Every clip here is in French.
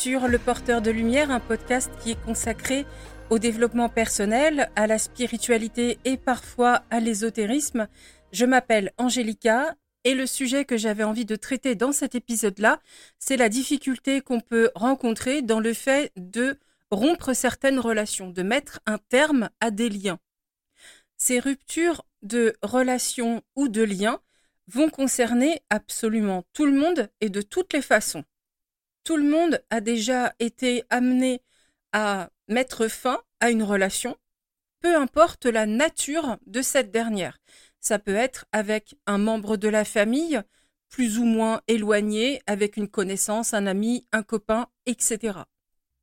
sur Le Porteur de Lumière, un podcast qui est consacré au développement personnel, à la spiritualité et parfois à l'ésotérisme. Je m'appelle Angélica et le sujet que j'avais envie de traiter dans cet épisode-là, c'est la difficulté qu'on peut rencontrer dans le fait de rompre certaines relations, de mettre un terme à des liens. Ces ruptures de relations ou de liens vont concerner absolument tout le monde et de toutes les façons. Tout le monde a déjà été amené à mettre fin à une relation, peu importe la nature de cette dernière. Ça peut être avec un membre de la famille, plus ou moins éloigné, avec une connaissance, un ami, un copain, etc.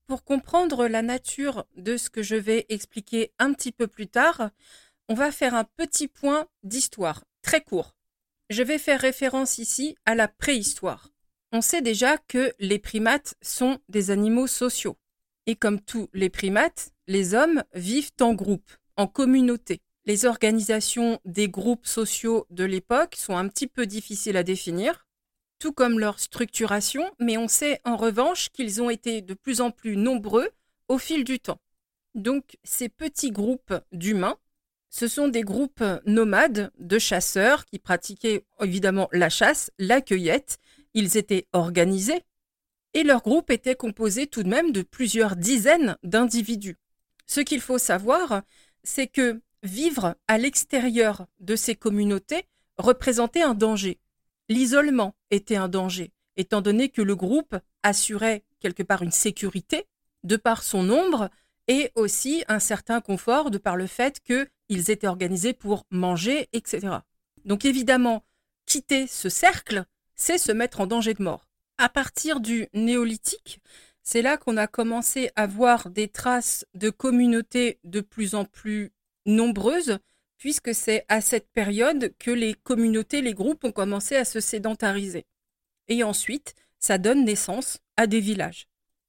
Pour comprendre la nature de ce que je vais expliquer un petit peu plus tard, on va faire un petit point d'histoire, très court. Je vais faire référence ici à la préhistoire. On sait déjà que les primates sont des animaux sociaux. Et comme tous les primates, les hommes vivent en groupe, en communauté. Les organisations des groupes sociaux de l'époque sont un petit peu difficiles à définir, tout comme leur structuration, mais on sait en revanche qu'ils ont été de plus en plus nombreux au fil du temps. Donc ces petits groupes d'humains, ce sont des groupes nomades de chasseurs qui pratiquaient évidemment la chasse, la cueillette, ils étaient organisés, et leur groupe était composé tout de même de plusieurs dizaines d'individus. Ce qu'il faut savoir, c'est que vivre à l'extérieur de ces communautés représentait un danger. L'isolement était un danger, étant donné que le groupe assurait quelque part une sécurité de par son nombre et aussi un certain confort de par le fait qu'ils étaient organisés pour manger, etc. Donc évidemment, quitter ce cercle, c'est se mettre en danger de mort. À partir du néolithique, c'est là qu'on a commencé à voir des traces de communautés de plus en plus nombreuses, puisque c'est à cette période que les communautés, les groupes ont commencé à se sédentariser. Et ensuite, ça donne naissance à des villages.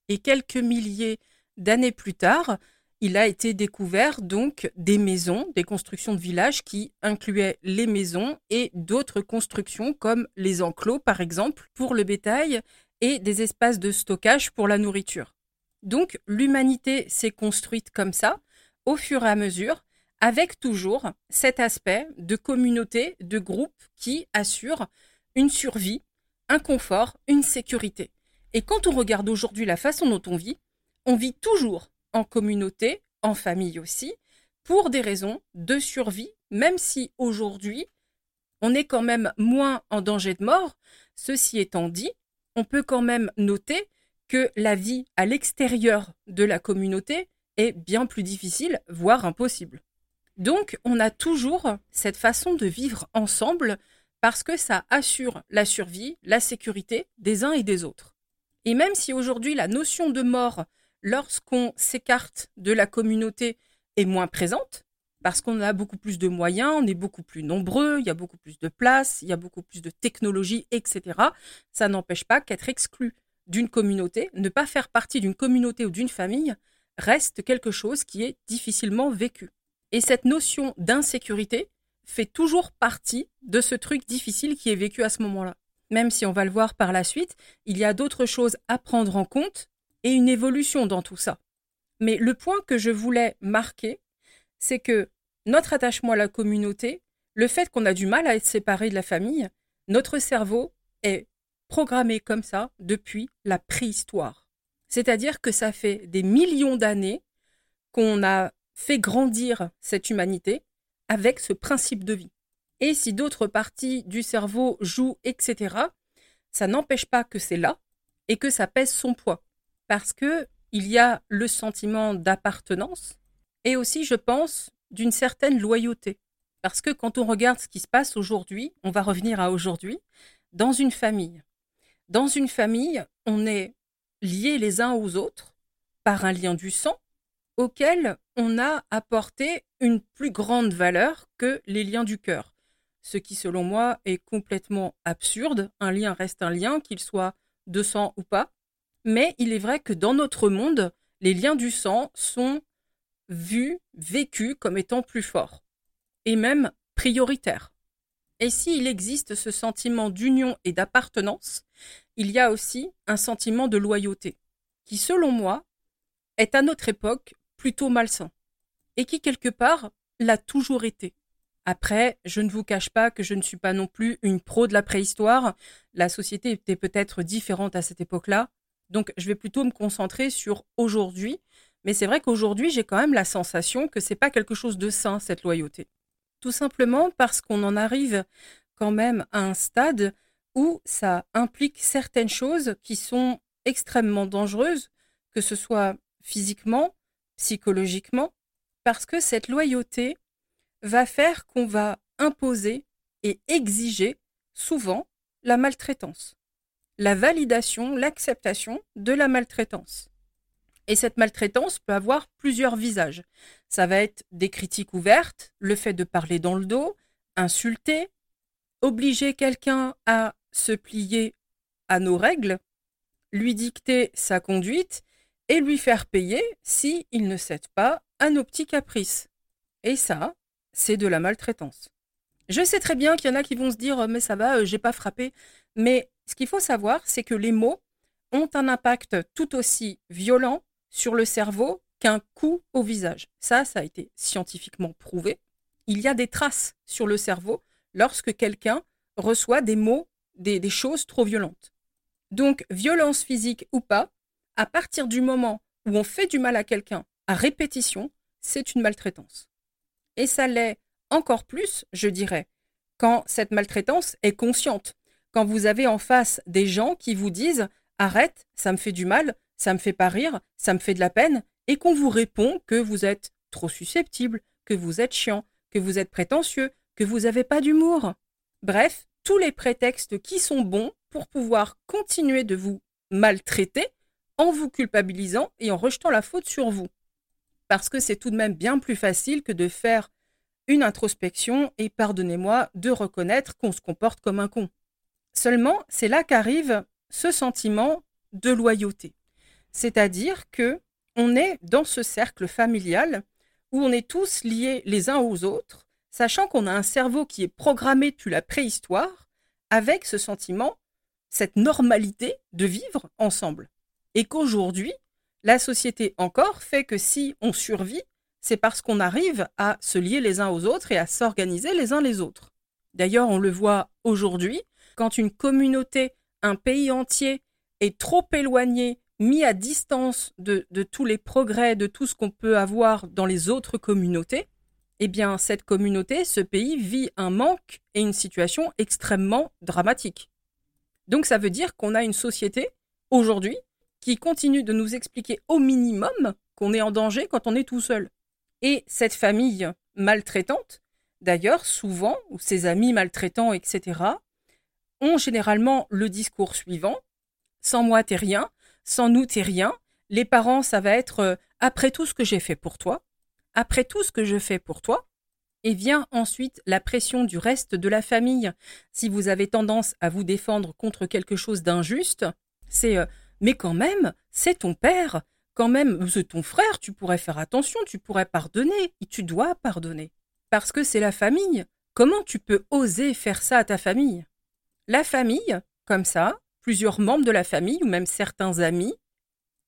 Et quelques milliers d'années plus tard, il a été découvert donc des maisons, des constructions de villages qui incluaient les maisons et d'autres constructions comme les enclos par exemple pour le bétail et des espaces de stockage pour la nourriture. Donc l'humanité s'est construite comme ça au fur et à mesure avec toujours cet aspect de communauté, de groupe qui assure une survie, un confort, une sécurité. Et quand on regarde aujourd'hui la façon dont on vit, on vit toujours en communauté, en famille aussi, pour des raisons de survie, même si aujourd'hui, on est quand même moins en danger de mort. Ceci étant dit, on peut quand même noter que la vie à l'extérieur de la communauté est bien plus difficile, voire impossible. Donc, on a toujours cette façon de vivre ensemble parce que ça assure la survie, la sécurité des uns et des autres. Et même si aujourd'hui la notion de mort lorsqu'on s'écarte de la communauté, est moins présente, parce qu'on a beaucoup plus de moyens, on est beaucoup plus nombreux, il y a beaucoup plus de place, il y a beaucoup plus de technologie, etc. Ça n'empêche pas qu'être exclu d'une communauté, ne pas faire partie d'une communauté ou d'une famille, reste quelque chose qui est difficilement vécu. Et cette notion d'insécurité fait toujours partie de ce truc difficile qui est vécu à ce moment-là. Même si on va le voir par la suite, il y a d'autres choses à prendre en compte et une évolution dans tout ça. Mais le point que je voulais marquer, c'est que notre attachement à la communauté, le fait qu'on a du mal à être séparé de la famille, notre cerveau est programmé comme ça depuis la préhistoire. C'est-à-dire que ça fait des millions d'années qu'on a fait grandir cette humanité avec ce principe de vie. Et si d'autres parties du cerveau jouent, etc., ça n'empêche pas que c'est là et que ça pèse son poids parce que il y a le sentiment d'appartenance et aussi, je pense, d'une certaine loyauté. Parce que quand on regarde ce qui se passe aujourd'hui, on va revenir à aujourd'hui, dans une famille. Dans une famille, on est liés les uns aux autres par un lien du sang auquel on a apporté une plus grande valeur que les liens du cœur. Ce qui, selon moi, est complètement absurde. Un lien reste un lien, qu'il soit de sang ou pas. Mais il est vrai que dans notre monde, les liens du sang sont vus, vécus comme étant plus forts, et même prioritaires. Et s'il existe ce sentiment d'union et d'appartenance, il y a aussi un sentiment de loyauté, qui selon moi est à notre époque plutôt malsain, et qui quelque part l'a toujours été. Après, je ne vous cache pas que je ne suis pas non plus une pro de la préhistoire. La société était peut-être différente à cette époque-là. Donc, je vais plutôt me concentrer sur aujourd'hui. Mais c'est vrai qu'aujourd'hui, j'ai quand même la sensation que c'est pas quelque chose de sain, cette loyauté. Tout simplement parce qu'on en arrive quand même à un stade où ça implique certaines choses qui sont extrêmement dangereuses, que ce soit physiquement, psychologiquement, parce que cette loyauté, va faire qu'on va imposer et exiger souvent la maltraitance, la validation, l'acceptation de la maltraitance. Et cette maltraitance peut avoir plusieurs visages. Ça va être des critiques ouvertes, le fait de parler dans le dos, insulter, obliger quelqu'un à se plier à nos règles, lui dicter sa conduite et lui faire payer si il ne cède pas à nos petits caprices. Et ça, c'est de la maltraitance. Je sais très bien qu'il y en a qui vont se dire mais ça va, euh, j'ai pas frappé. Mais ce qu'il faut savoir, c'est que les mots ont un impact tout aussi violent sur le cerveau qu'un coup au visage. Ça, ça a été scientifiquement prouvé. Il y a des traces sur le cerveau lorsque quelqu'un reçoit des mots, des, choses trop violentes. Donc, violence physique ou pas, à partir du moment où on fait du mal à quelqu'un à répétition, c'est une maltraitance. Et ça l'est encore plus, je dirais, quand cette maltraitance est consciente. Quand vous avez en face des gens qui vous disent arrête, ça me fait du mal, ça me fait pas rire, ça me fait de la peine, et qu'on vous répond que vous êtes trop susceptible, que vous êtes chiant, que vous êtes prétentieux, que vous n'avez pas d'humour. Bref, tous les prétextes qui sont bons pour pouvoir continuer de vous maltraiter en vous culpabilisant et en rejetant la faute sur vous parce que c'est tout de même bien plus facile que de faire une introspection et, pardonnez-moi, de reconnaître qu'on se comporte comme un con. Seulement, c'est là qu'arrive ce sentiment de loyauté. C'est-à-dire que on est dans ce cercle familial où on est tous liés les uns aux autres, sachant qu'on a un cerveau qui est programmé depuis la préhistoire avec ce sentiment, cette normalité de vivre ensemble. Et qu'aujourd'hui, la société encore fait que si on survit, c'est parce qu'on arrive à se lier les uns aux autres et à s'organiser les uns les autres. D'ailleurs, on le voit aujourd'hui, quand une communauté, un pays entier est trop éloigné, mis à distance de, tous les progrès, de tout ce qu'on peut avoir dans les autres communautés, eh bien, cette communauté, ce pays vit un manque et une situation extrêmement dramatique. Donc, ça veut dire qu'on a une société, aujourd'hui, qui continue de nous expliquer au minimum qu'on est en danger quand on est tout seul. Et cette famille maltraitante, d'ailleurs, souvent, ou ses amis maltraitants, etc., ont généralement le discours suivant. Sans moi t'es rien, sans nous t'es rien. Les parents, ça va être euh, après tout ce que j'ai fait pour toi, après tout ce que je fais pour toi, et vient ensuite la pression du reste de la famille. Si vous avez tendance à vous défendre contre quelque chose d'injuste, c'est euh, mais quand même, c'est ton père, quand même, c'est ton frère, tu pourrais faire attention, tu pourrais pardonner, et tu dois pardonner. Parce que c'est la famille. Comment tu peux oser faire ça à ta famille? La famille, comme ça, plusieurs membres de la famille, ou même certains amis,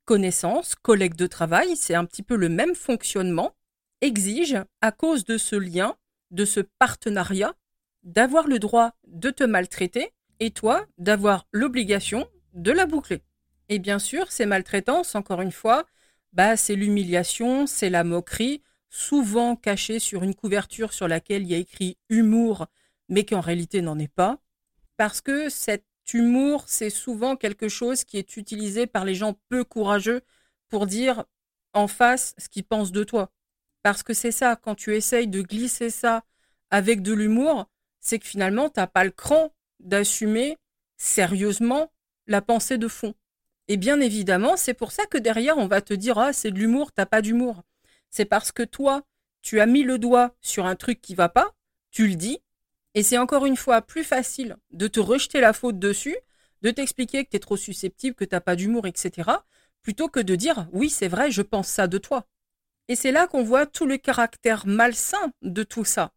connaissances, collègues de travail, c'est un petit peu le même fonctionnement, exigent, à cause de ce lien, de ce partenariat, d'avoir le droit de te maltraiter, et toi d'avoir l'obligation de la boucler. Et bien sûr, ces maltraitances, encore une fois, bah, c'est l'humiliation, c'est la moquerie, souvent cachée sur une couverture sur laquelle il y a écrit humour, mais qui en réalité n'en est pas. Parce que cet humour, c'est souvent quelque chose qui est utilisé par les gens peu courageux pour dire en face ce qu'ils pensent de toi. Parce que c'est ça, quand tu essayes de glisser ça avec de l'humour, c'est que finalement, tu n'as pas le cran d'assumer sérieusement la pensée de fond. Et bien évidemment, c'est pour ça que derrière, on va te dire Ah, c'est de l'humour, t'as pas d'humour. C'est parce que toi, tu as mis le doigt sur un truc qui va pas, tu le dis, et c'est encore une fois plus facile de te rejeter la faute dessus, de t'expliquer que tu es trop susceptible, que t'as pas d'humour, etc., plutôt que de dire Oui, c'est vrai, je pense ça de toi. Et c'est là qu'on voit tout le caractère malsain de tout ça.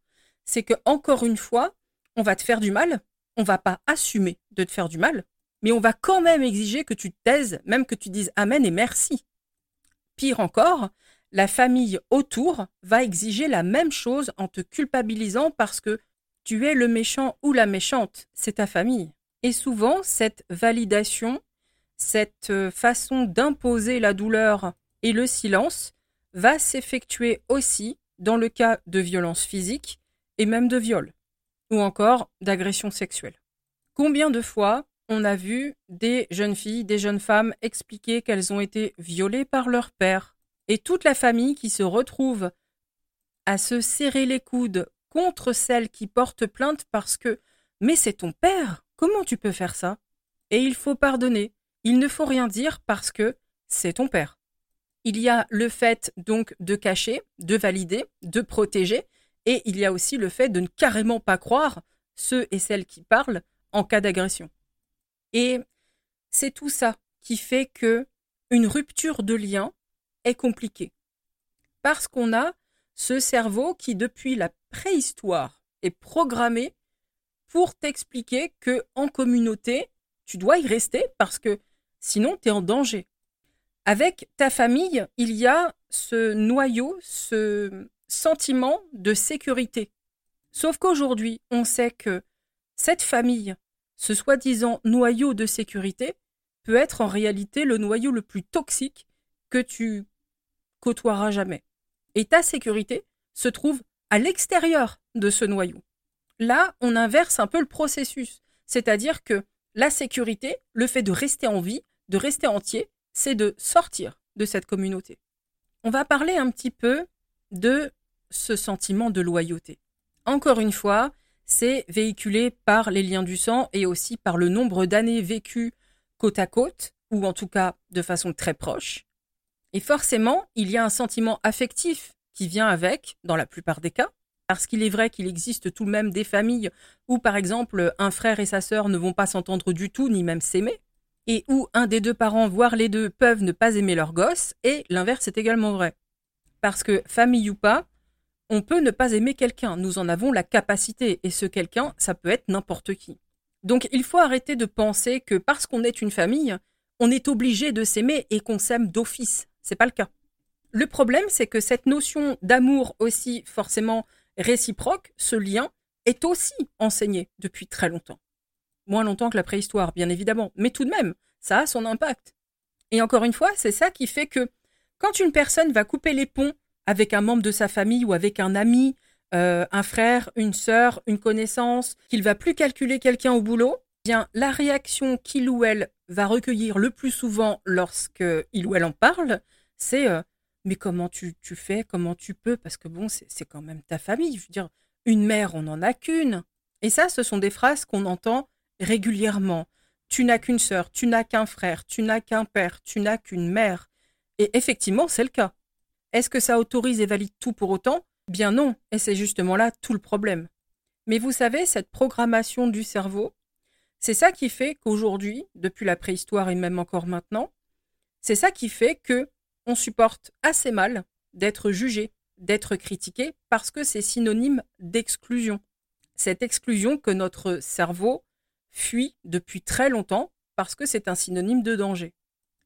C'est que, encore une fois, on va te faire du mal, on va pas assumer de te faire du mal, mais on va quand même exiger que tu te taises, même que tu dises Amen et merci. Pire encore, la famille autour va exiger la même chose en te culpabilisant parce que tu es le méchant ou la méchante, c'est ta famille. Et souvent, cette validation, cette euh, façon d'imposer la douleur et le silence va s'effectuer aussi dans le cas de violence physique et même de viol, ou encore d'agression sexuelle. Combien de fois on a vu des jeunes filles, des jeunes femmes expliquer qu'elles ont été violées par leur père, et toute la famille qui se retrouve à se serrer les coudes contre celle qui porte plainte parce que mais c'est ton père, comment tu peux faire ça? Et il faut pardonner, il ne faut rien dire parce que c'est ton père. Il y a le fait donc de cacher, de valider, de protéger, et il y a aussi le fait de ne carrément pas croire ceux et celles qui parlent en cas d'agression. Et c'est tout ça qui fait que une rupture de lien est compliquée. Parce qu'on a ce cerveau qui, depuis la préhistoire, est programmé pour t'expliquer que en communauté, tu dois y rester parce que sinon tu es en danger. Avec ta famille, il y a ce noyau, ce sentiment de sécurité. Sauf qu'aujourd'hui, on sait que cette famille, ce soi-disant noyau de sécurité, peut être en réalité le noyau le plus toxique que tu côtoieras jamais. Et ta sécurité se trouve à l'extérieur de ce noyau. Là, on inverse un peu le processus, c'est-à-dire que la sécurité, le fait de rester en vie, de rester entier, c'est de sortir de cette communauté. On va parler un petit peu de ce sentiment de loyauté. Encore une fois, c'est véhiculé par les liens du sang et aussi par le nombre d'années vécues côte à côte, ou en tout cas de façon très proche. Et forcément, il y a un sentiment affectif qui vient avec, dans la plupart des cas, parce qu'il est vrai qu'il existe tout de même des familles où, par exemple, un frère et sa sœur ne vont pas s'entendre du tout, ni même s'aimer, et où un des deux parents, voire les deux, peuvent ne pas aimer leur gosse, et l'inverse est également vrai. Parce que, famille ou pas, on peut ne pas aimer quelqu'un, nous en avons la capacité, et ce quelqu'un, ça peut être n'importe qui. Donc il faut arrêter de penser que parce qu'on est une famille, on est obligé de s'aimer et qu'on s'aime d'office. C'est pas le cas. Le problème, c'est que cette notion d'amour aussi forcément réciproque, ce lien, est aussi enseigné depuis très longtemps. Moins longtemps que la préhistoire, bien évidemment, mais tout de même, ça a son impact. Et encore une fois, c'est ça qui fait que quand une personne va couper les ponts avec un membre de sa famille ou avec un ami, euh, un frère, une sœur, une connaissance, qu'il va plus calculer quelqu'un au boulot, eh bien la réaction qu'il ou elle va recueillir le plus souvent lorsque il ou elle en parle, c'est mais comment tu, tu, fais, comment tu peux, parce que bon, c'est quand même ta famille. Je veux dire, une mère, on n'en a qu'une. Et ça, ce sont des phrases qu'on entend régulièrement. Tu n'as qu'une sœur, tu n'as qu'un frère, tu n'as qu'un père, tu n'as qu'une mère. Et effectivement, c'est le cas. Est-ce que ça autorise et valide tout pour autant? Bien non, et c'est justement là tout le problème. Mais vous savez, cette programmation du cerveau, c'est ça qui fait qu'aujourd'hui, depuis la préhistoire et même encore maintenant, c'est ça qui fait que on supporte assez mal d'être jugé, d'être critiqué, parce que c'est synonyme d'exclusion. Cette exclusion que notre cerveau fuit depuis très longtemps parce que c'est un synonyme de danger.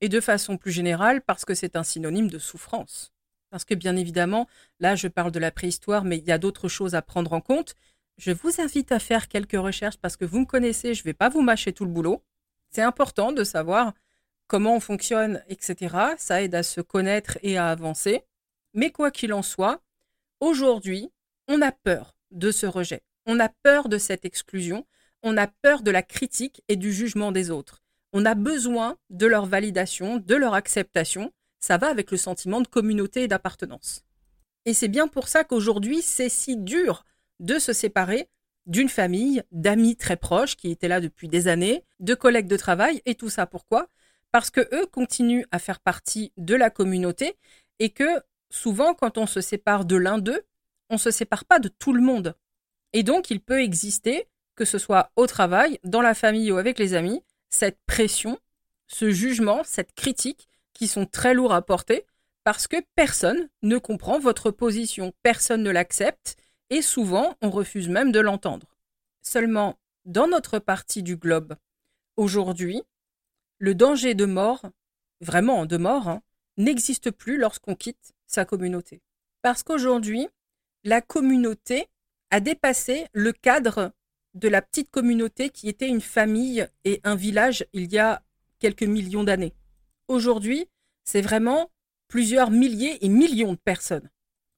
Et de façon plus générale parce que c'est un synonyme de souffrance. Parce que bien évidemment, là je parle de la préhistoire, mais il y a d'autres choses à prendre en compte. Je vous invite à faire quelques recherches parce que vous me connaissez, je ne vais pas vous mâcher tout le boulot. C'est important de savoir comment on fonctionne, etc. Ça aide à se connaître et à avancer. Mais quoi qu'il en soit, aujourd'hui, on a peur de ce rejet. On a peur de cette exclusion. On a peur de la critique et du jugement des autres. On a besoin de leur validation, de leur acceptation ça va avec le sentiment de communauté et d'appartenance. Et c'est bien pour ça qu'aujourd'hui, c'est si dur de se séparer d'une famille, d'amis très proches qui étaient là depuis des années, de collègues de travail, et tout ça pourquoi? Parce que eux continuent à faire partie de la communauté et que souvent, quand on se sépare de l'un d'eux, on ne se sépare pas de tout le monde. Et donc, il peut exister, que ce soit au travail, dans la famille ou avec les amis, cette pression, ce jugement, cette critique qui sont très lourds à porter parce que personne ne comprend votre position, personne ne l'accepte et souvent on refuse même de l'entendre. Seulement, dans notre partie du globe, aujourd'hui, le danger de mort, vraiment de mort, hein, n'existe plus lorsqu'on quitte sa communauté. Parce qu'aujourd'hui, la communauté a dépassé le cadre de la petite communauté qui était une famille et un village il y a quelques millions d'années. Aujourd'hui, c'est vraiment plusieurs milliers et millions de personnes.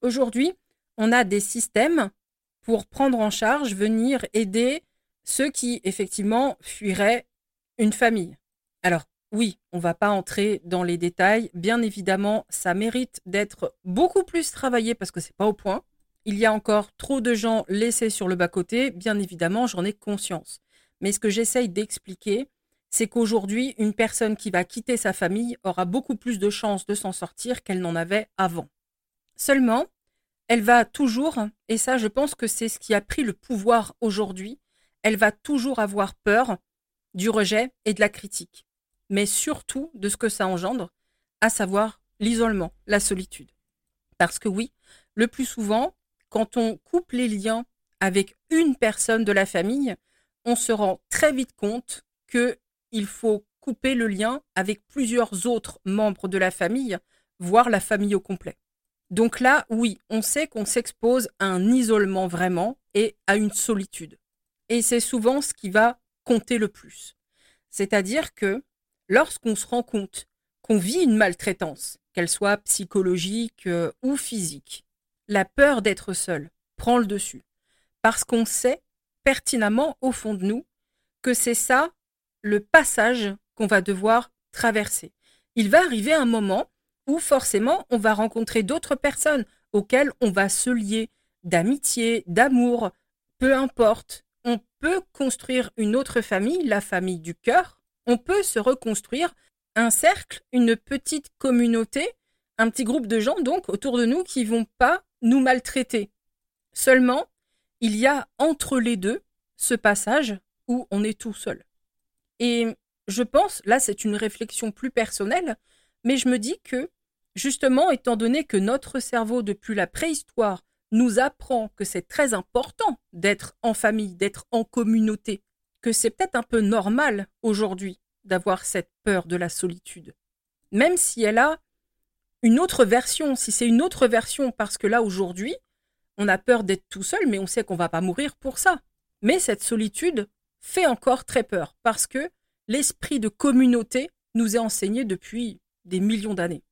Aujourd'hui, on a des systèmes pour prendre en charge, venir aider ceux qui, effectivement, fuiraient une famille. Alors, oui, on va pas entrer dans les détails. Bien évidemment, ça mérite d'être beaucoup plus travaillé parce que c'est pas au point. Il y a encore trop de gens laissés sur le bas-côté. Bien évidemment, j'en ai conscience. Mais ce que j'essaye d'expliquer, c'est qu'aujourd'hui, une personne qui va quitter sa famille aura beaucoup plus de chances de s'en sortir qu'elle n'en avait avant. Seulement, elle va toujours, et ça je pense que c'est ce qui a pris le pouvoir aujourd'hui, elle va toujours avoir peur du rejet et de la critique, mais surtout de ce que ça engendre, à savoir l'isolement, la solitude. Parce que oui, le plus souvent, quand on coupe les liens avec une personne de la famille, on se rend très vite compte qu'il faut couper le lien avec plusieurs autres membres de la famille, voire la famille au complet. Donc là, oui, on sait qu'on s'expose à un isolement vraiment et à une solitude. Et c'est souvent ce qui va compter le plus. C'est-à-dire que lorsqu'on se rend compte qu'on vit une maltraitance, qu'elle soit psychologique euh, ou physique, la peur d'être seul prend le dessus. Parce qu'on sait pertinemment au fond de nous que c'est ça le passage qu'on va devoir traverser. Il va arriver un moment où forcément on va rencontrer d'autres personnes auxquelles on va se lier d'amitié, d'amour, peu importe. On peut construire une autre famille, la famille du cœur. On peut se reconstruire un cercle, une petite communauté, un petit groupe de gens donc autour de nous qui vont pas nous maltraiter. Seulement, il y a entre les deux ce passage où on est tout seul. Et je pense, là c'est une réflexion plus personnelle, mais je me dis que Justement, étant donné que notre cerveau, depuis la préhistoire, nous apprend que c'est très important d'être en famille, d'être en communauté, que c'est peut-être un peu normal aujourd'hui d'avoir cette peur de la solitude. Même si elle a une autre version, si c'est une autre version, parce que là aujourd'hui, on a peur d'être tout seul, mais on sait qu'on va pas mourir pour ça. Mais cette solitude fait encore très peur, parce que l'esprit de communauté nous est enseigné depuis des millions d'années.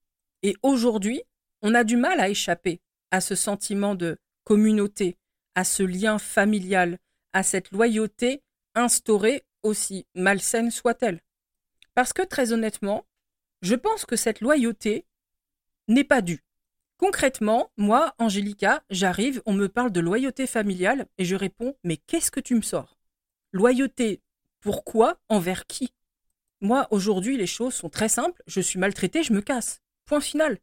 Et aujourd'hui, on a du mal à échapper à ce sentiment de communauté, à ce lien familial, à cette loyauté instaurée aussi malsaine soit-elle. Parce que très honnêtement, je pense que cette loyauté n'est pas due. Concrètement, moi, Angélica, j'arrive, on me parle de loyauté familiale et je réponds Mais qu'est-ce que tu me sors? Loyauté, pourquoi? Envers qui? Moi, aujourd'hui, les choses sont très simples. Je suis maltraitée, je me casse. Point final.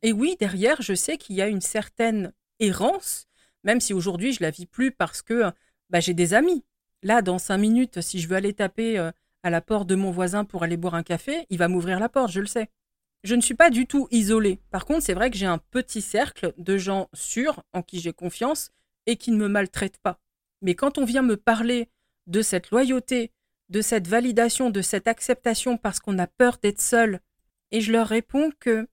Et oui, derrière, je sais qu'il y a une certaine errance, même si aujourd'hui je la vis plus parce que bah, j'ai des amis. Là, dans cinq minutes, si je veux aller taper euh, à la porte de mon voisin pour aller boire un café, il va m'ouvrir la porte, je le sais. Je ne suis pas du tout isolée. Par contre, c'est vrai que j'ai un petit cercle de gens sûrs, en qui j'ai confiance, et qui ne me maltraitent pas. Mais quand on vient me parler de cette loyauté, de cette validation, de cette acceptation parce qu'on a peur d'être seul, et je leur réponds que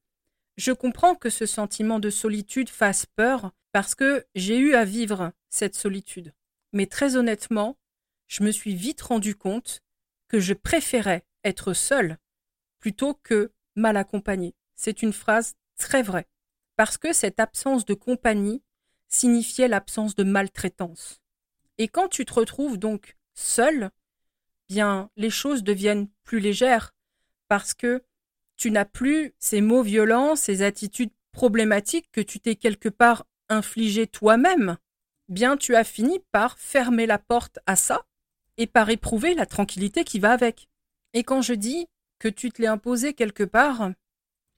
je comprends que ce sentiment de solitude fasse peur parce que j'ai eu à vivre cette solitude. Mais très honnêtement, je me suis vite rendu compte que je préférais être seule plutôt que mal accompagnée. C'est une phrase très vraie. Parce que cette absence de compagnie signifiait l'absence de maltraitance. Et quand tu te retrouves donc seul, bien les choses deviennent plus légères parce que tu n'as plus ces mots violents, ces attitudes problématiques que tu t'es quelque part infligé toi-même, bien tu as fini par fermer la porte à ça et par éprouver la tranquillité qui va avec. Et quand je dis que tu te l'es imposé quelque part,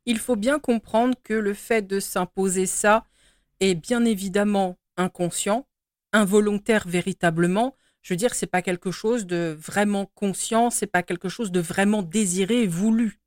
il faut bien comprendre que le fait de s'imposer ça est bien évidemment inconscient, involontaire véritablement. Je veux dire, c'est pas quelque chose de vraiment conscient, c'est pas quelque chose de vraiment désiré et voulu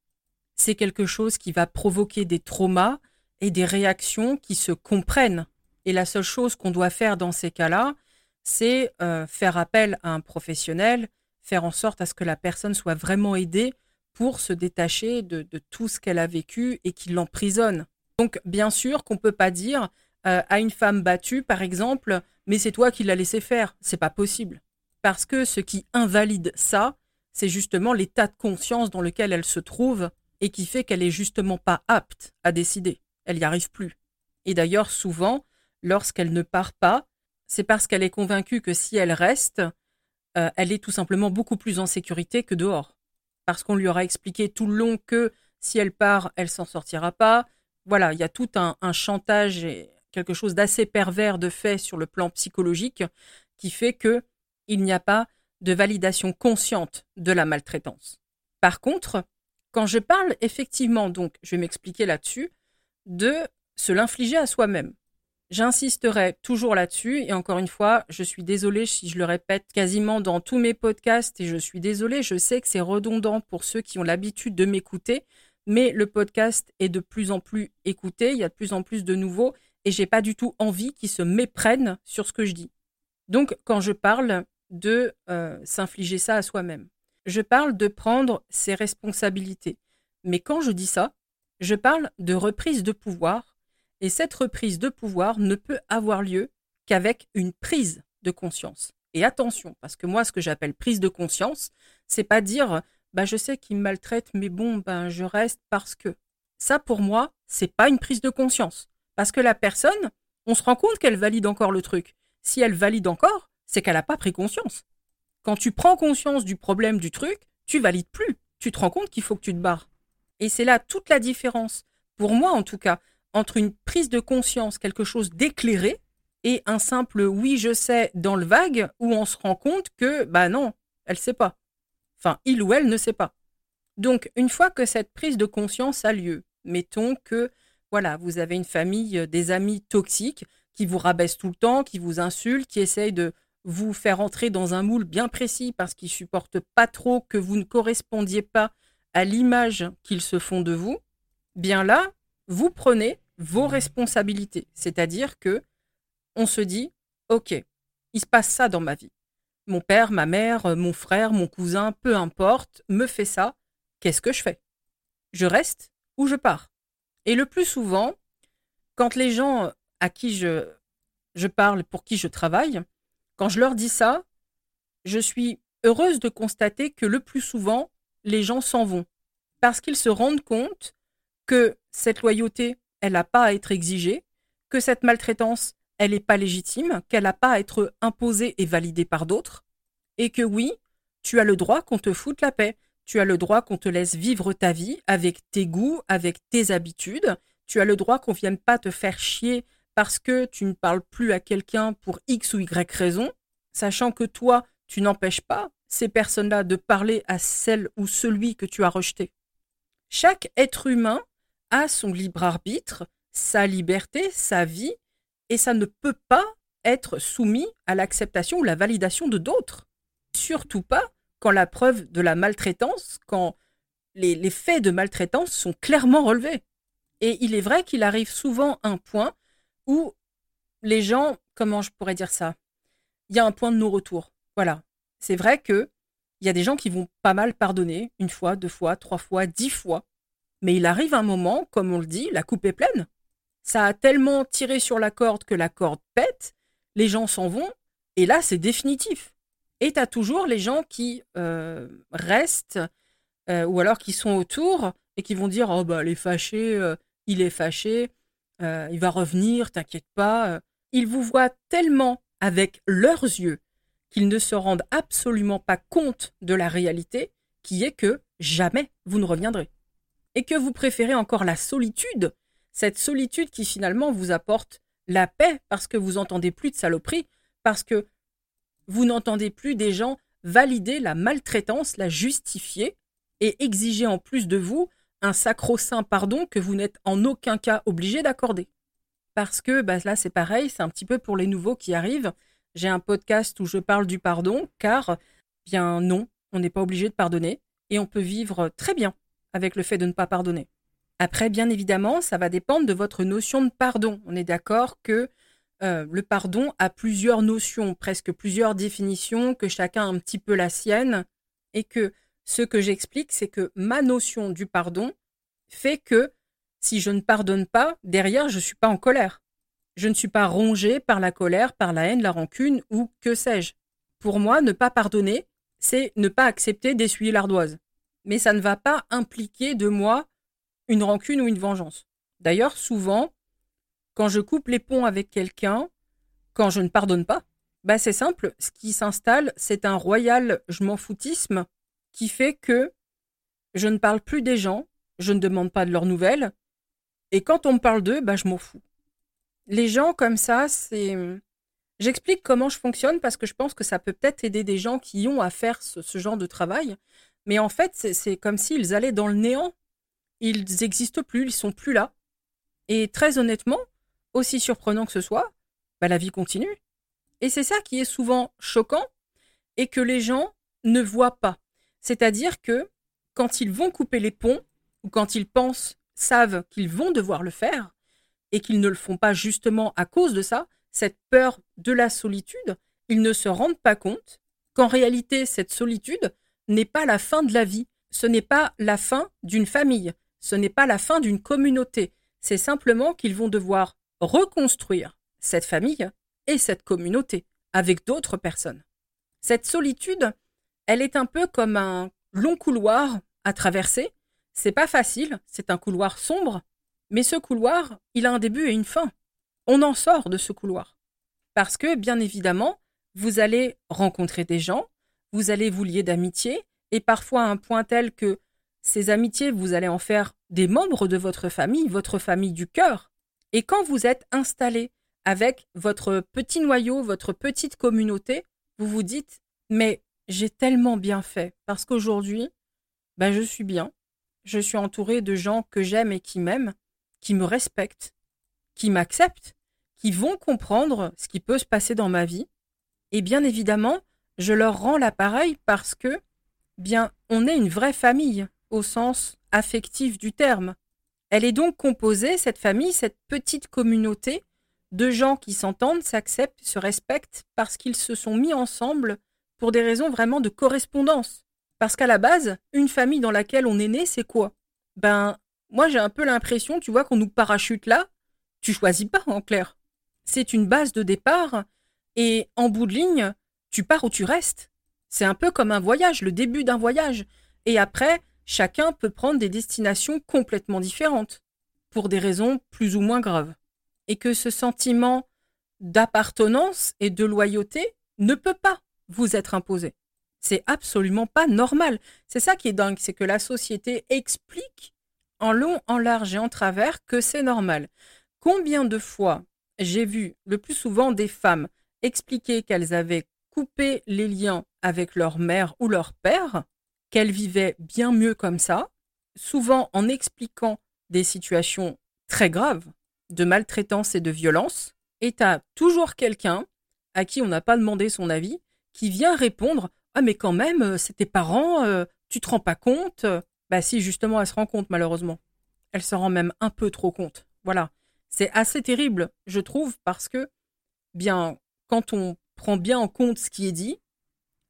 c'est quelque chose qui va provoquer des traumas et des réactions qui se comprennent. Et la seule chose qu'on doit faire dans ces cas-là, c'est euh, faire appel à un professionnel, faire en sorte à ce que la personne soit vraiment aidée pour se détacher de, tout ce qu'elle a vécu et qui l'emprisonne. Donc, bien sûr qu'on ne peut pas dire euh, à une femme battue, par exemple, mais c'est toi qui l'as laissé faire. C'est pas possible. Parce que ce qui invalide ça, c'est justement l'état de conscience dans lequel elle se trouve et qui fait qu'elle est justement pas apte à décider. Elle n'y arrive plus. Et d'ailleurs, souvent, lorsqu'elle ne part pas, c'est parce qu'elle est convaincue que si elle reste, euh, elle est tout simplement beaucoup plus en sécurité que dehors. Parce qu'on lui aura expliqué tout le long que si elle part, elle s'en sortira pas. Voilà, il y a tout un, chantage et quelque chose d'assez pervers de fait sur le plan psychologique qui fait que il n'y a pas de validation consciente de la maltraitance. Par contre, quand je parle effectivement, donc je vais m'expliquer là-dessus, de se l'infliger à soi-même. J'insisterai toujours là-dessus et encore une fois, je suis désolée si je le répète quasiment dans tous mes podcasts et je suis désolée, je sais que c'est redondant pour ceux qui ont l'habitude de m'écouter, mais le podcast est de plus en plus écouté, il y a de plus en plus de nouveaux et j'ai pas du tout envie qu'ils se méprennent sur ce que je dis. Donc quand je parle de euh, s'infliger ça à soi-même, je parle de prendre ses responsabilités. Mais quand je dis ça, je parle de reprise de pouvoir et cette reprise de pouvoir ne peut avoir lieu qu'avec une prise de conscience. Et attention, parce que moi, ce que j'appelle prise de conscience, c'est pas dire, bah, je sais qu'il me maltraite, mais bon, ben, je reste parce que. Ça, pour moi, c'est pas une prise de conscience. Parce que la personne, on se rend compte qu'elle valide encore le truc. Si elle valide encore, c'est qu'elle n'a pas pris conscience. Quand tu prends conscience du problème du truc, tu valides plus. Tu te rends compte qu'il faut que tu te barres. Et c'est là toute la différence, pour moi en tout cas, entre une prise de conscience, quelque chose d'éclairé, et un simple oui je sais dans le vague où on se rend compte que bah non, elle sait pas. Enfin, il ou elle ne sait pas. Donc une fois que cette prise de conscience a lieu, mettons que voilà, vous avez une famille, euh, des amis toxiques qui vous rabaissent tout le temps, qui vous insultent, qui essayent de vous faire entrer dans un moule bien précis parce qu'ils supportent pas trop que vous ne correspondiez pas à l'image qu'ils se font de vous, bien là, vous prenez vos responsabilités. C'est-à-dire que on se dit, OK, il se passe ça dans ma vie. Mon père, ma mère, mon frère, mon cousin, peu importe, me fait ça. Qu'est-ce que je fais? Je reste ou je pars? Et le plus souvent, quand les gens à qui je, je parle, pour qui je travaille, quand je leur dis ça, je suis heureuse de constater que le plus souvent, les gens s'en vont. Parce qu'ils se rendent compte que cette loyauté, elle n'a pas à être exigée, que cette maltraitance, elle n'est pas légitime, qu'elle n'a pas à être imposée et validée par d'autres, et que oui, tu as le droit qu'on te foute la paix, tu as le droit qu'on te laisse vivre ta vie avec tes goûts, avec tes habitudes. Tu as le droit qu'on vienne pas te faire chier parce que tu ne parles plus à quelqu'un pour X ou Y raison, sachant que toi, tu n'empêches pas ces personnes-là de parler à celle ou celui que tu as rejeté. Chaque être humain a son libre arbitre, sa liberté, sa vie, et ça ne peut pas être soumis à l'acceptation ou la validation de d'autres. Surtout pas quand la preuve de la maltraitance, quand les, faits de maltraitance sont clairement relevés. Et il est vrai qu'il arrive souvent un point où les gens, comment je pourrais dire ça? Il y a un point de non-retour. Voilà. C'est vrai que il y a des gens qui vont pas mal pardonner, une fois, deux fois, trois fois, dix fois. Mais il arrive un moment, comme on le dit, la coupe est pleine. Ça a tellement tiré sur la corde que la corde pète, les gens s'en vont, et là, c'est définitif. Et tu as toujours les gens qui euh, restent euh, ou alors qui sont autour et qui vont dire Oh, bah, les fâchés, euh, il est fâché, il va revenir, t'inquiète pas. Ils vous voient tellement avec leurs yeux qu'ils ne se rendent absolument pas compte de la réalité qui est que jamais vous ne reviendrez. Et que vous préférez encore la solitude, cette solitude qui finalement vous apporte la paix parce que vous entendez plus de saloperies, parce que vous n'entendez plus des gens valider la maltraitance, la justifier et exiger en plus de vous un sacro-saint pardon que vous n'êtes en aucun cas obligé d'accorder. Parce que bah, là, c'est pareil, c'est un petit peu pour les nouveaux qui arrivent. J'ai un podcast où je parle du pardon, car, bien non, on n'est pas obligé de pardonner, et on peut vivre très bien avec le fait de ne pas pardonner. Après, bien évidemment, ça va dépendre de votre notion de pardon. On est d'accord que euh, le pardon a plusieurs notions, presque plusieurs définitions, que chacun a un petit peu la sienne. et que ce que j'explique, c'est que ma notion du pardon fait que si je ne pardonne pas, derrière, je ne suis pas en colère. Je ne suis pas rongé par la colère, par la haine, la rancune ou que sais-je. Pour moi, ne pas pardonner, c'est ne pas accepter d'essuyer l'ardoise. Mais ça ne va pas impliquer de moi une rancune ou une vengeance. D'ailleurs, souvent, quand je coupe les ponts avec quelqu'un, quand je ne pardonne pas, bah c'est simple, ce qui s'installe, c'est un royal je m'en foutisme qui fait que je ne parle plus des gens, je ne demande pas de leurs nouvelles, et quand on me parle d'eux, bah je m'en fous. Les gens comme ça, c'est... J'explique comment je fonctionne parce que je pense que ça peut peut-être aider des gens qui ont à faire ce, genre de travail, mais en fait, c'est comme s'ils allaient dans le néant. Ils n'existent plus, ils sont plus là. Et très honnêtement, aussi surprenant que ce soit, bah, la vie continue. Et c'est ça qui est souvent choquant et que les gens ne voient pas. C'est-à-dire que quand ils vont couper les ponts, ou quand ils pensent, savent qu'ils vont devoir le faire, et qu'ils ne le font pas justement à cause de ça, cette peur de la solitude, ils ne se rendent pas compte qu'en réalité, cette solitude n'est pas la fin de la vie, ce n'est pas la fin d'une famille, ce n'est pas la fin d'une communauté, c'est simplement qu'ils vont devoir reconstruire cette famille et cette communauté avec d'autres personnes. Cette solitude, elle est un peu comme un long couloir à traverser. C'est pas facile, c'est un couloir sombre, mais ce couloir, il a un début et une fin. On en sort de ce couloir. Parce que, bien évidemment, vous allez rencontrer des gens, vous allez vous lier d'amitié, et parfois à un point tel que ces amitiés, vous allez en faire des membres de votre famille, votre famille du cœur. Et quand vous êtes installé avec votre petit noyau, votre petite communauté, vous vous dites, mais j'ai tellement bien fait parce qu'aujourd'hui, ben, je suis bien. Je suis entouré de gens que j'aime et qui m'aiment, qui me respectent, qui m'acceptent, qui vont comprendre ce qui peut se passer dans ma vie. Et bien évidemment, je leur rends l'appareil parce que, bien, on est une vraie famille au sens affectif du terme. Elle est donc composée, cette famille, cette petite communauté, de gens qui s'entendent, s'acceptent, se respectent parce qu'ils se sont mis ensemble pour des raisons vraiment de correspondance. Parce qu'à la base, une famille dans laquelle on est né, c'est quoi? Ben, moi j'ai un peu l'impression, tu vois, qu'on nous parachute là, tu choisis pas en clair. C'est une base de départ et en bout de ligne, tu pars ou tu restes. C'est un peu comme un voyage, le début d'un voyage. Et après, chacun peut prendre des destinations complètement différentes, pour des raisons plus ou moins graves et que ce sentiment d'appartenance et de loyauté ne peut pas vous être imposé. C'est absolument pas normal. C'est ça qui est dingue, c'est que la société explique en long, en large et en travers que c'est normal. Combien de fois j'ai vu le plus souvent des femmes expliquer qu'elles avaient coupé les liens avec leur mère ou leur père, qu'elles vivaient bien mieux comme ça, souvent en expliquant des situations très graves, de maltraitance et de violence, et tu as toujours quelqu'un à qui on n'a pas demandé son avis, qui vient répondre Ah, mais quand même, euh, c'est tes parents, euh, tu te rends pas compte Bah, si, justement, elle se rend compte, malheureusement. Elle se rend même un peu trop compte. Voilà. C'est assez terrible, je trouve, parce que, bien, quand on prend bien en compte ce qui est dit,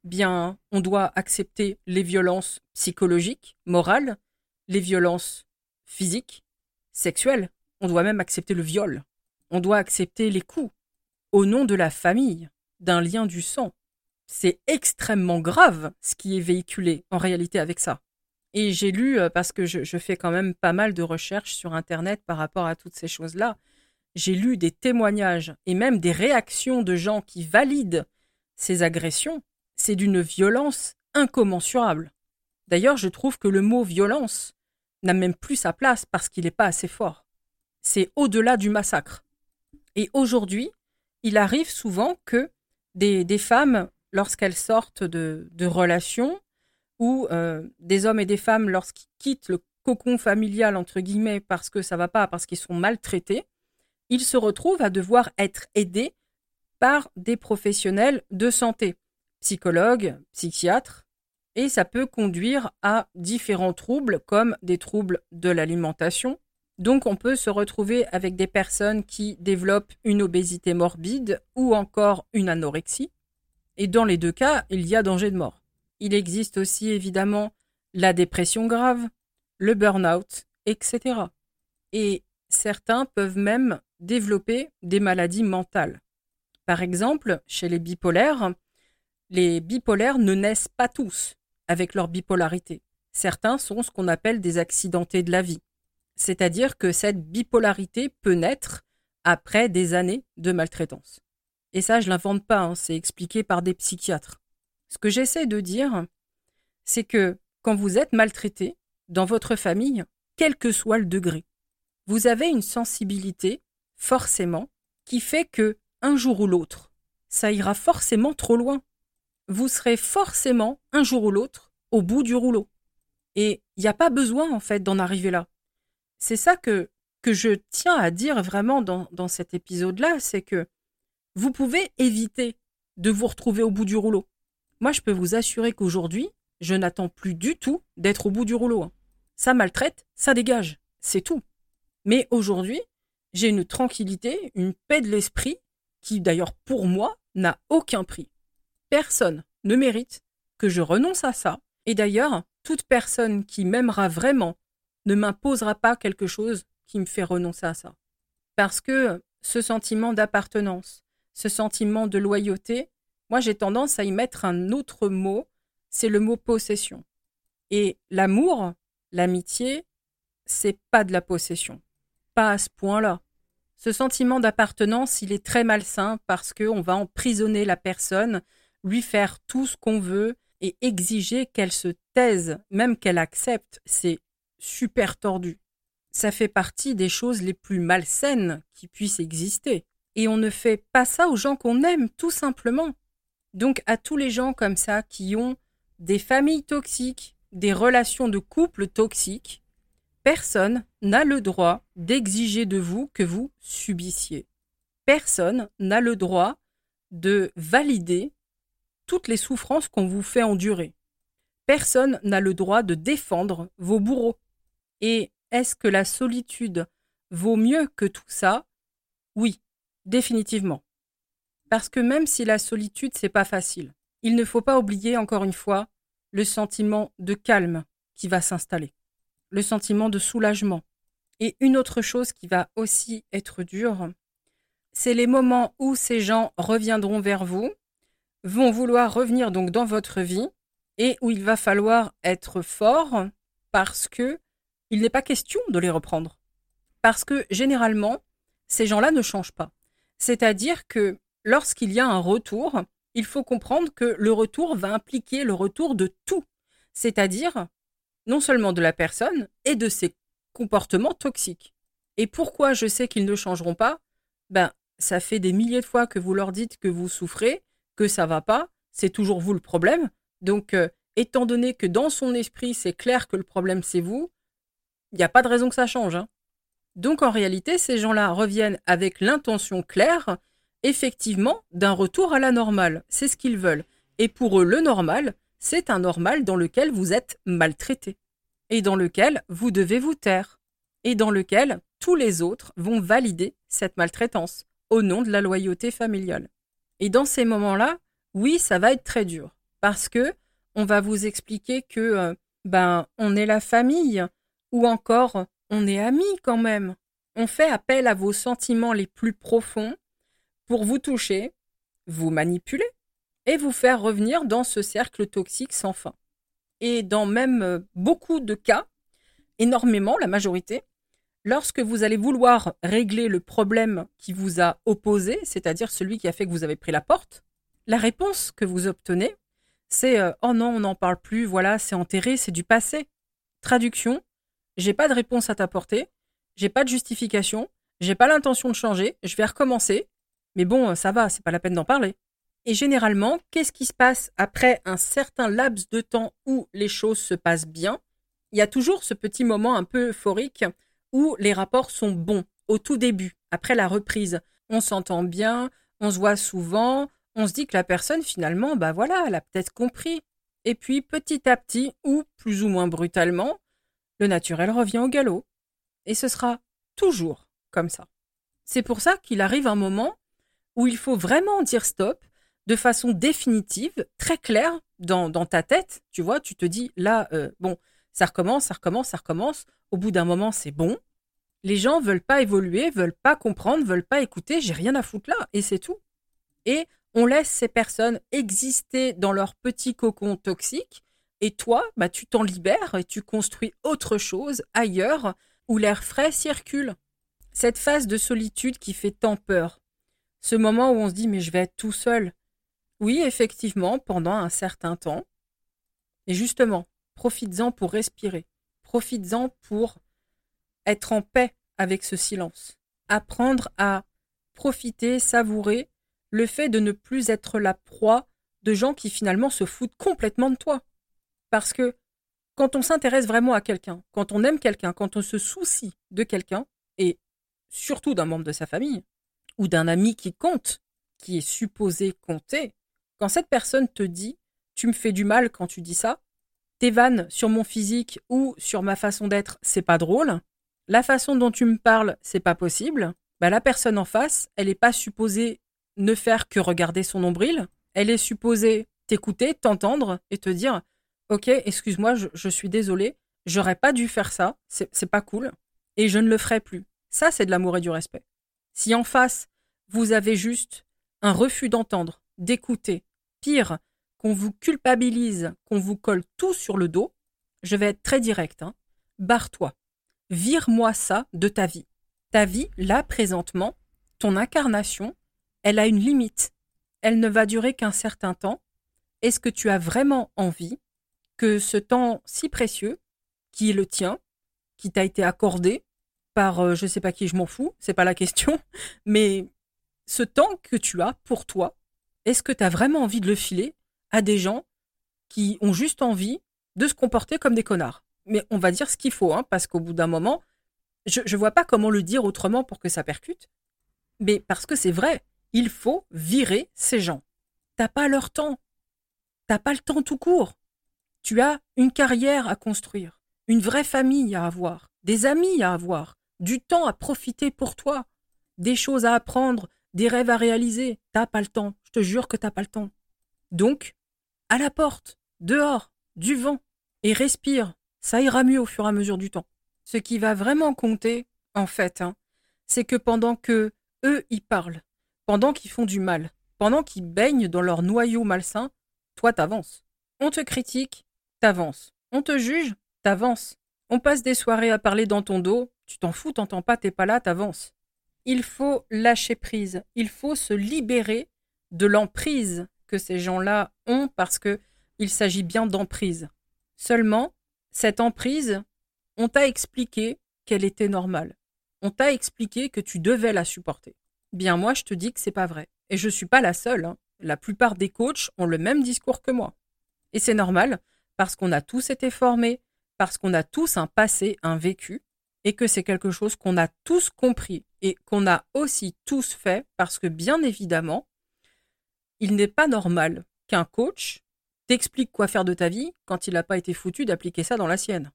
bien, on doit accepter les violences psychologiques, morales, les violences physiques, sexuelles, on doit même accepter le viol. On doit accepter les coups. Au nom de la famille, d'un lien du sang. C'est extrêmement grave ce qui est véhiculé en réalité avec ça. Et j'ai lu, euh, parce que je, fais quand même pas mal de recherches sur Internet par rapport à toutes ces choses-là, j'ai lu des témoignages et même des réactions de gens qui valident ces agressions. C'est d'une violence incommensurable. D'ailleurs, je trouve que le mot violence n'a même plus sa place parce qu'il n'est pas assez fort c'est au-delà du massacre. Et aujourd'hui, il arrive souvent que des, femmes, lorsqu'elles sortent de, relations, ou euh, des hommes et des femmes, lorsqu'ils quittent le cocon familial, entre guillemets, parce que ça va pas, parce qu'ils sont maltraités, ils se retrouvent à devoir être aidés par des professionnels de santé, psychologues, psychiatres, et ça peut conduire à différents troubles comme des troubles de l'alimentation, donc on peut se retrouver avec des personnes qui développent une obésité morbide ou encore une anorexie. Et dans les deux cas, il y a danger de mort. Il existe aussi évidemment la dépression grave, le burn-out, etc. Et certains peuvent même développer des maladies mentales. Par exemple, chez les bipolaires, les bipolaires ne naissent pas tous avec leur bipolarité. Certains sont ce qu'on appelle des accidentés de la vie. C'est-à-dire que cette bipolarité peut naître après des années de maltraitance. Et ça, je l'invente pas, hein, c'est expliqué par des psychiatres. Ce que j'essaie de dire, c'est que quand vous êtes maltraité dans votre famille, quel que soit le degré, vous avez une sensibilité, forcément, qui fait que, un jour ou l'autre, ça ira forcément trop loin. Vous serez forcément, un jour ou l'autre, au bout du rouleau. Et il n'y a pas besoin, en fait, d'en arriver là. C'est ça que, que je tiens à dire vraiment dans, cet épisode-là, c'est que vous pouvez éviter de vous retrouver au bout du rouleau. Moi, je peux vous assurer qu'aujourd'hui, je n'attends plus du tout d'être au bout du rouleau. Hein. Ça maltraite, ça dégage, c'est tout. Mais aujourd'hui, j'ai une tranquillité, une paix de l'esprit qui, d'ailleurs, pour moi, n'a aucun prix. Personne ne mérite que je renonce à ça. Et d'ailleurs, toute personne qui m'aimera vraiment ne m'imposera pas quelque chose qui me fait renoncer à ça. Parce que ce sentiment d'appartenance, ce sentiment de loyauté, moi j'ai tendance à y mettre un autre mot, c'est le mot possession. Et l'amour, l'amitié, c'est pas de la possession. Pas à ce point-là. Ce sentiment d'appartenance, il est très malsain parce qu'on va emprisonner la personne, lui faire tout ce qu'on veut et exiger qu'elle se taise, même qu'elle accepte. C'est super tordu. Ça fait partie des choses les plus malsaines qui puissent exister. Et on ne fait pas ça aux gens qu'on aime, tout simplement. Donc à tous les gens comme ça qui ont des familles toxiques, des relations de couple toxiques, personne n'a le droit d'exiger de vous que vous subissiez. Personne n'a le droit de valider toutes les souffrances qu'on vous fait endurer. Personne n'a le droit de défendre vos bourreaux. Et est-ce que la solitude vaut mieux que tout ça? Oui, définitivement. Parce que même si la solitude, c'est pas facile, il ne faut pas oublier, encore une fois, le sentiment de calme qui va s'installer, le sentiment de soulagement. Et une autre chose qui va aussi être dure, c'est les moments où ces gens reviendront vers vous, vont vouloir revenir donc dans votre vie, et où il va falloir être fort parce que il n'est pas question de les reprendre. Parce que généralement, ces gens-là ne changent pas. C'est-à-dire que lorsqu'il y a un retour, il faut comprendre que le retour va impliquer le retour de tout, c'est-à-dire non seulement de la personne et de ses comportements toxiques. Et pourquoi je sais qu'ils ne changeront pas? Ben, ça fait des milliers de fois que vous leur dites que vous souffrez, que ça va pas, c'est toujours vous le problème. Donc, euh, étant donné que dans son esprit, c'est clair que le problème c'est vous, il n'y a pas de raison que ça change. Hein. Donc, en réalité, ces gens-là reviennent avec l'intention claire effectivement d'un retour à la normale. C'est ce qu'ils veulent. Et pour eux, le normal, c'est un normal dans lequel vous êtes maltraité, et dans lequel vous devez vous taire, et dans lequel tous les autres vont valider cette maltraitance au nom de la loyauté familiale. Et dans ces moments-là, oui, ça va être très dur, parce que on va vous expliquer que euh, ben on est la famille, ou encore on est amis quand même. On fait appel à vos sentiments les plus profonds pour vous toucher, vous manipuler et vous faire revenir dans ce cercle toxique sans fin. Et dans même euh, beaucoup de cas, énormément, la majorité, lorsque vous allez vouloir régler le problème qui vous a opposé, c'est-à-dire celui qui a fait que vous avez pris la porte, la réponse que vous obtenez, c'est euh, oh non, on n'en parle plus, voilà, c'est enterré, c'est du passé. Traduction, j'ai pas de réponse à t'apporter, j'ai pas de justification, j'ai pas l'intention de changer, je vais recommencer, mais bon, ça va, c'est pas la peine d'en parler. Et généralement, qu'est-ce qui se passe après un certain laps de temps où les choses se passent bien? Il y a toujours ce petit moment un peu euphorique où les rapports sont bons au tout début, après la reprise. On s'entend bien, on se voit souvent, on se dit que la personne finalement, bah voilà, elle a peut-être compris. Et puis petit à petit, ou plus ou moins brutalement, le naturel revient au galop. Et ce sera toujours comme ça. C'est pour ça qu'il arrive un moment où il faut vraiment dire stop, de façon définitive, très claire dans, ta tête. Tu vois, tu te dis là, euh, bon, ça recommence, ça recommence, ça recommence. Au bout d'un moment, c'est bon. Les gens veulent pas évoluer, veulent pas comprendre, veulent pas écouter. J'ai rien à foutre là, et c'est tout. Et on laisse ces personnes exister dans leur petit cocon toxique. Et toi, bah, tu t'en libères et tu construis autre chose ailleurs où l'air frais circule. Cette phase de solitude qui fait tant peur. Ce moment où on se dit mais je vais être tout seul. Oui, effectivement, pendant un certain temps. Et justement, profites-en pour respirer. Profites-en pour être en paix avec ce silence. Apprendre à profiter, savourer le fait de ne plus être la proie de gens qui finalement se foutent complètement de toi. Parce que quand on s'intéresse vraiment à quelqu'un, quand on aime quelqu'un, quand on se soucie de quelqu'un, et surtout d'un membre de sa famille, ou d'un ami qui compte, qui est supposé compter, quand cette personne te dit Tu me fais du mal quand tu dis ça, tes vannes sur mon physique ou sur ma façon d'être, c'est pas drôle, la façon dont tu me parles, c'est pas possible, bah la personne en face, elle n'est pas supposée ne faire que regarder son nombril, elle est supposée t'écouter, t'entendre et te dire Ok, excuse-moi, je, suis désolé, j'aurais pas dû faire ça, c'est pas cool, et je ne le ferai plus. Ça, c'est de l'amour et du respect. Si en face, vous avez juste un refus d'entendre, d'écouter, pire, qu'on vous culpabilise, qu'on vous colle tout sur le dos, je vais être très direct. Hein. Barre-toi. Vire-moi ça de ta vie. Ta vie, là, présentement, ton incarnation, elle a une limite. Elle ne va durer qu'un certain temps. Est-ce que tu as vraiment envie que ce temps si précieux, qui est le tien, qui t'a été accordé par je euh, je sais pas qui, je m'en fous, c'est pas la question, mais ce temps que tu as pour toi, est-ce que tu as vraiment envie de le filer à des gens qui ont juste envie de se comporter comme des connards? Mais on va dire ce qu'il faut, hein, parce qu'au bout d'un moment, je ne vois pas comment le dire autrement pour que ça percute, mais parce que c'est vrai, il faut virer ces gens. T'as pas leur temps. T'as pas le temps tout court. Tu as une carrière à construire, une vraie famille à avoir, des amis à avoir, du temps à profiter pour toi, des choses à apprendre, des rêves à réaliser. T'as pas le temps. Je te jure que t'as pas le temps. Donc, à la porte, dehors, du vent, et respire. Ça ira mieux au fur et à mesure du temps. Ce qui va vraiment compter, en fait, hein, c'est que pendant que eux y parlent, pendant qu'ils font du mal, pendant qu'ils baignent dans leur noyau malsain, toi t'avances. On te critique, t'avances. On te juge, t'avances. On passe des soirées à parler dans ton dos, tu t'en fous, t'entends pas, t'es pas là, t'avances. Il faut lâcher prise, il faut se libérer de l'emprise que ces gens-là ont parce que il s'agit bien d'emprise. Seulement, cette emprise, on t'a expliqué qu'elle était normale. On t'a expliqué que tu devais la supporter. Bien moi, je te dis que c'est pas vrai. Et je suis pas la seule. Hein. La plupart des coachs ont le même discours que moi. Et c'est normal, parce qu'on a tous été formés, parce qu'on a tous un passé, un vécu, et que c'est quelque chose qu'on a tous compris et qu'on a aussi tous fait, parce que bien évidemment, il n'est pas normal qu'un coach t'explique quoi faire de ta vie quand il n'a pas été foutu d'appliquer ça dans la sienne.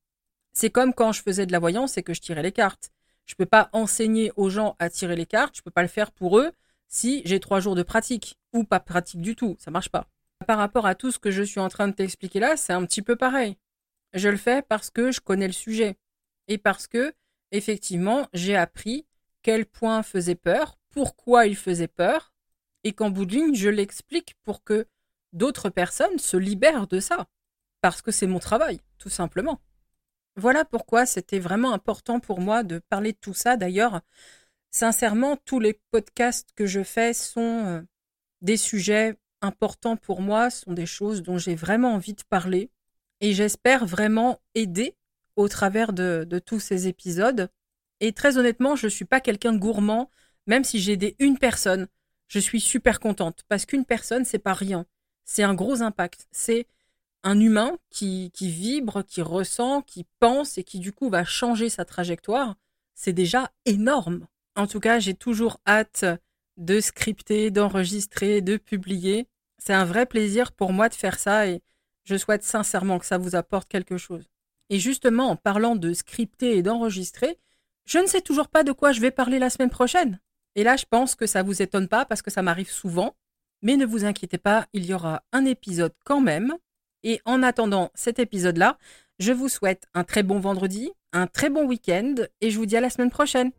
C'est comme quand je faisais de la voyance et que je tirais les cartes. Je ne peux pas enseigner aux gens à tirer les cartes, je ne peux pas le faire pour eux si j'ai trois jours de pratique ou pas pratique du tout, ça marche pas. Par rapport à tout ce que je suis en train de t'expliquer là, c'est un petit peu pareil. Je le fais parce que je connais le sujet et parce que, effectivement, j'ai appris quel point faisait peur, pourquoi il faisait peur, et qu'en bout de ligne, je l'explique pour que d'autres personnes se libèrent de ça. Parce que c'est mon travail, tout simplement. Voilà pourquoi c'était vraiment important pour moi de parler de tout ça. D'ailleurs, sincèrement, tous les podcasts que je fais sont euh, des sujets importants pour moi, sont des choses dont j'ai vraiment envie de parler. Et j'espère vraiment aider au travers de, tous ces épisodes. Et très honnêtement, je ne suis pas quelqu'un de gourmand, même si j'ai aidé une personne, je suis super contente parce qu'une personne, c'est pas rien. C'est un gros impact. C'est un humain qui, qui vibre, qui ressent, qui pense et qui du coup va changer sa trajectoire. C'est déjà énorme. En tout cas, j'ai toujours hâte de scripter, d'enregistrer, de publier. C'est un vrai plaisir pour moi de faire ça et je souhaite sincèrement que ça vous apporte quelque chose. Et justement, en parlant de scripter et d'enregistrer, je ne sais toujours pas de quoi je vais parler la semaine prochaine. Et là, je pense que ça vous étonne pas parce que ça m'arrive souvent. Mais ne vous inquiétez pas, il y aura un épisode quand même. Et en attendant cet épisode-là, je vous souhaite un très bon vendredi, un très bon week-end et je vous dis à la semaine prochaine.